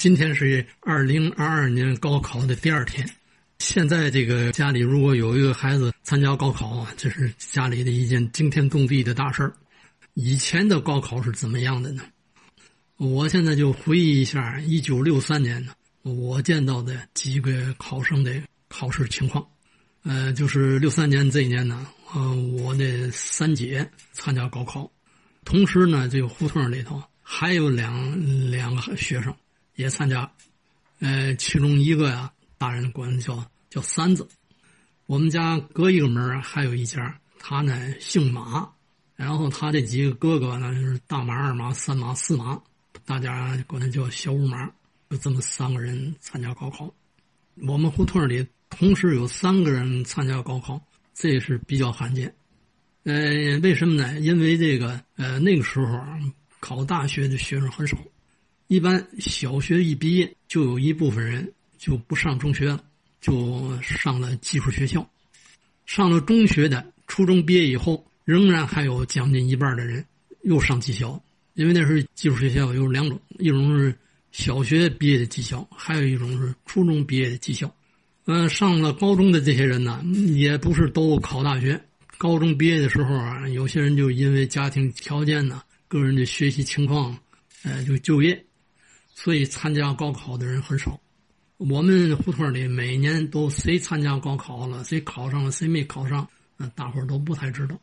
今天是二零二二年高考的第二天。现在这个家里如果有一个孩子参加高考啊，这是家里的一件惊天动地的大事儿。以前的高考是怎么样的呢？我现在就回忆一下一九六三年呢，我见到的几个考生的考试情况。呃，就是六三年这一年呢，呃，我的三姐参加高考，同时呢，这个胡同里头还有两两个学生也参加，呃，其中一个呀，大人管叫叫三子，我们家隔一个门还有一家，他呢姓马，然后他这几个哥哥呢就是大马、二马、三马、四马，大家管他叫小五马，就这么三个人参加高考，我们胡同里。同时有三个人参加高考，这是比较罕见。呃，为什么呢？因为这个呃那个时候考大学的学生很少，一般小学一毕业就有一部分人就不上中学了，就上了技术学校。上了中学的，初中毕业以后，仍然还有将近一半的人又上技校，因为那时候技术学校有两种，一种是小学毕业的技校，还有一种是初中毕业的技校。嗯，上了高中的这些人呢，也不是都考大学。高中毕业的时候啊，有些人就因为家庭条件呢、个人的学习情况，呃，就就业，所以参加高考的人很少。我们胡同里每年都谁参加高考了，谁考上了，谁没考上，那大伙儿都不太知道。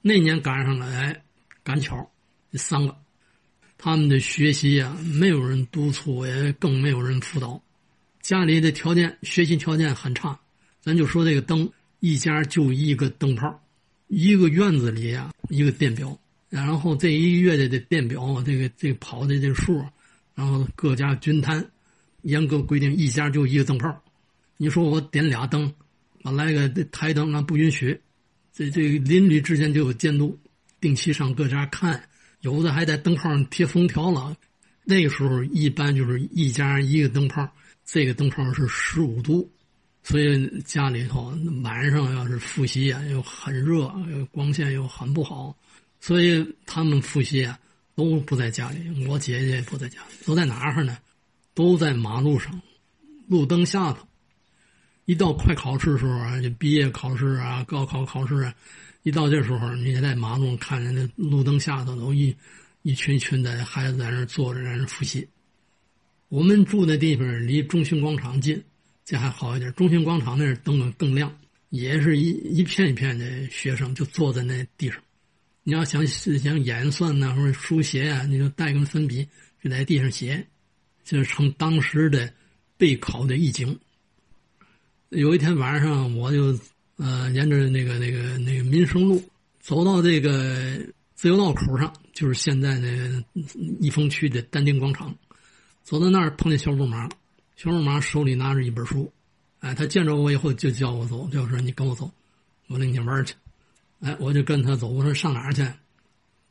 那年赶上了，哎，赶巧，这三个，他们的学习呀，没有人督促，也更没有人辅导。家里的条件，学习条件很差，咱就说这个灯，一家就一个灯泡，一个院子里呀一个电表，然后这一个月的的电表，这个这个跑的这个数，然后各家均摊，严格规定一家就一个灯泡。你说我点俩灯，我来个台灯啊不允许，这这邻里之间就有监督，定期上各家看，有的还在灯泡上贴封条了。那个时候一般就是一家一个灯泡。这个灯泡是十五度，所以家里头晚上要是复习啊，又很热，光线又很不好，所以他们复习啊都不在家里。我姐姐也不在家里，都在哪儿呢？都在马路上，路灯下头。一到快考试的时候啊，就毕业考试啊、高考考试啊，一到这时候，你在马路上看见那路灯下头都一一群一群的孩子在那坐着，在那复习。我们住的地方离中心广场近，这还好一点。中心广场那灯更亮，也是一一片一片的学生就坐在那地上。你要想想演算呐，或者书写啊，你就带根粉笔就在地上写，就是成当时的备考的意境。有一天晚上，我就呃沿着那个那个那个民生路走到这个自由道口上，就是现在的益丰区的丹丁广场。走到那儿碰见小五马，小五马手里拿着一本书，哎，他见着我以后就叫我走，就说你跟我走，我领你玩去。哎，我就跟他走。我说上哪儿去？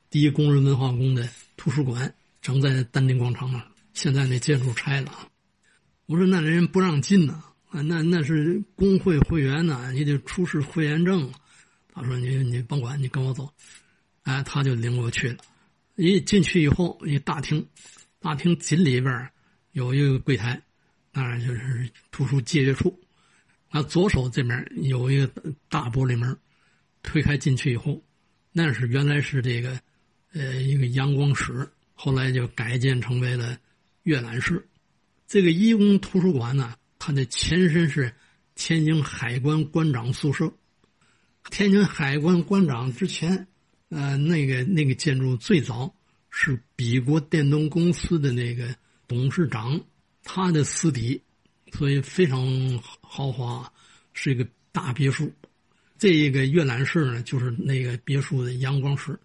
第一工人文化宫的图书馆正在丹顶广场那现在那建筑拆了。我说那人不让进呢，啊，那那是工会会员呢，你得出示会员证。他说你你甭管，你跟我走。哎，他就领我去了。一进去以后，一大厅。大厅紧里边有一个柜台，那就是图书借阅处。那左手这边有一个大玻璃门，推开进去以后，那是原来是这个呃一个阳光室，后来就改建成为了阅览室。这个义工图书馆呢，它的前身是天津海关关长宿舍。天津海关关长之前，呃，那个那个建筑最早。是比国电动公司的那个董事长，他的私邸，所以非常豪华，是一个大别墅。这个阅览室呢，就是那个别墅的阳光室。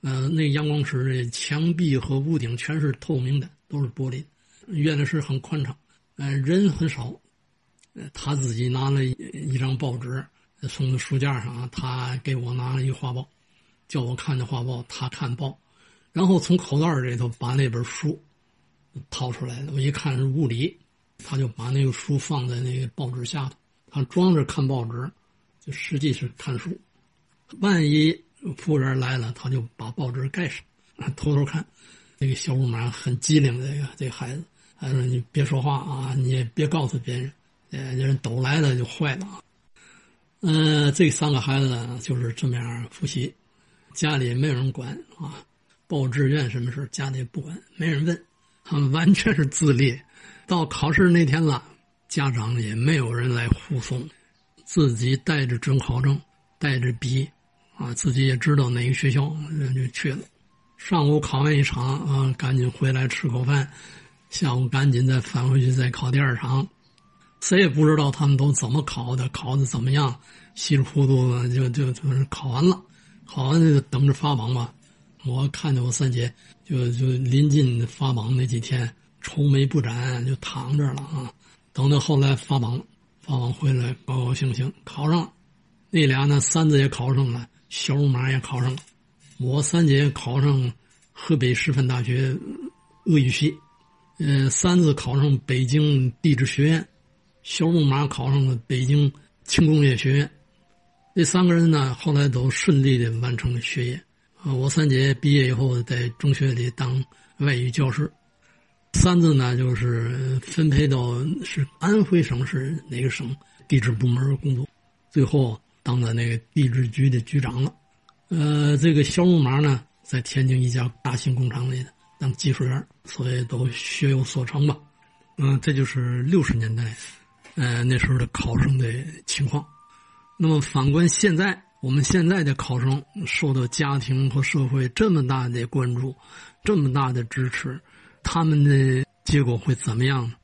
呃，那阳光室的墙壁和屋顶全是透明的，都是玻璃。阅览室很宽敞，呃，人很少。他自己拿了一张报纸，从书架上。他给我拿了一画报，叫我看的画报，他看报。然后从口袋里头把那本书掏出来了，我一看是物理，他就把那个书放在那个报纸下头，他装着看报纸，就实际是看书。万一服务员来了，他就把报纸盖上，偷偷看。那个小五马很机灵，这个这个孩子，他说你别说话啊，你也别告诉别人，呃，人都来了就坏了。嗯，这三个孩子呢就是这么样复习，家里没有人管啊，报志愿什么事家里不管，没人问，他们完全是自立。到考试那天了，家长也没有人来护送，自己带着准考证，带着笔，啊，自己也知道哪个学校，人就去了。上午考完一场啊，赶紧回来吃口饭，下午赶紧再返回去再考第二场。谁也不知道他们都怎么考的，考的怎么样，稀里糊涂的就就就是考完了，考完就等着发榜吧。我看见我三姐就就临近发榜那几天愁眉不展，就躺着了啊。等到后来发榜，发榜回来高高兴兴考上了。那俩呢，三子也考上了，小五马也考上了。我三姐考上河北师范大学俄语系，嗯，三子考上北京地质学院。小木马考上了北京轻工业学院，这三个人呢，后来都顺利的完成了学业。啊，我三姐毕业以后在中学里当外语教师，三子呢就是分配到是安徽省是哪个省地质部门工作，最后当了那个地质局的局长了。呃，这个小木麻呢，在天津一家大型工厂里当技术员，所以都学有所成吧。嗯，这就是六十年代。呃，那时候的考生的情况，那么反观现在，我们现在的考生受到家庭和社会这么大的关注，这么大的支持，他们的结果会怎么样呢？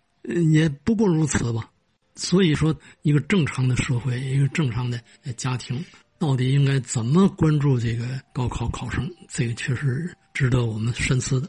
也不过如此吧。所以说，一个正常的社会，一个正常的家庭，到底应该怎么关注这个高考考生？这个确实值得我们深思的。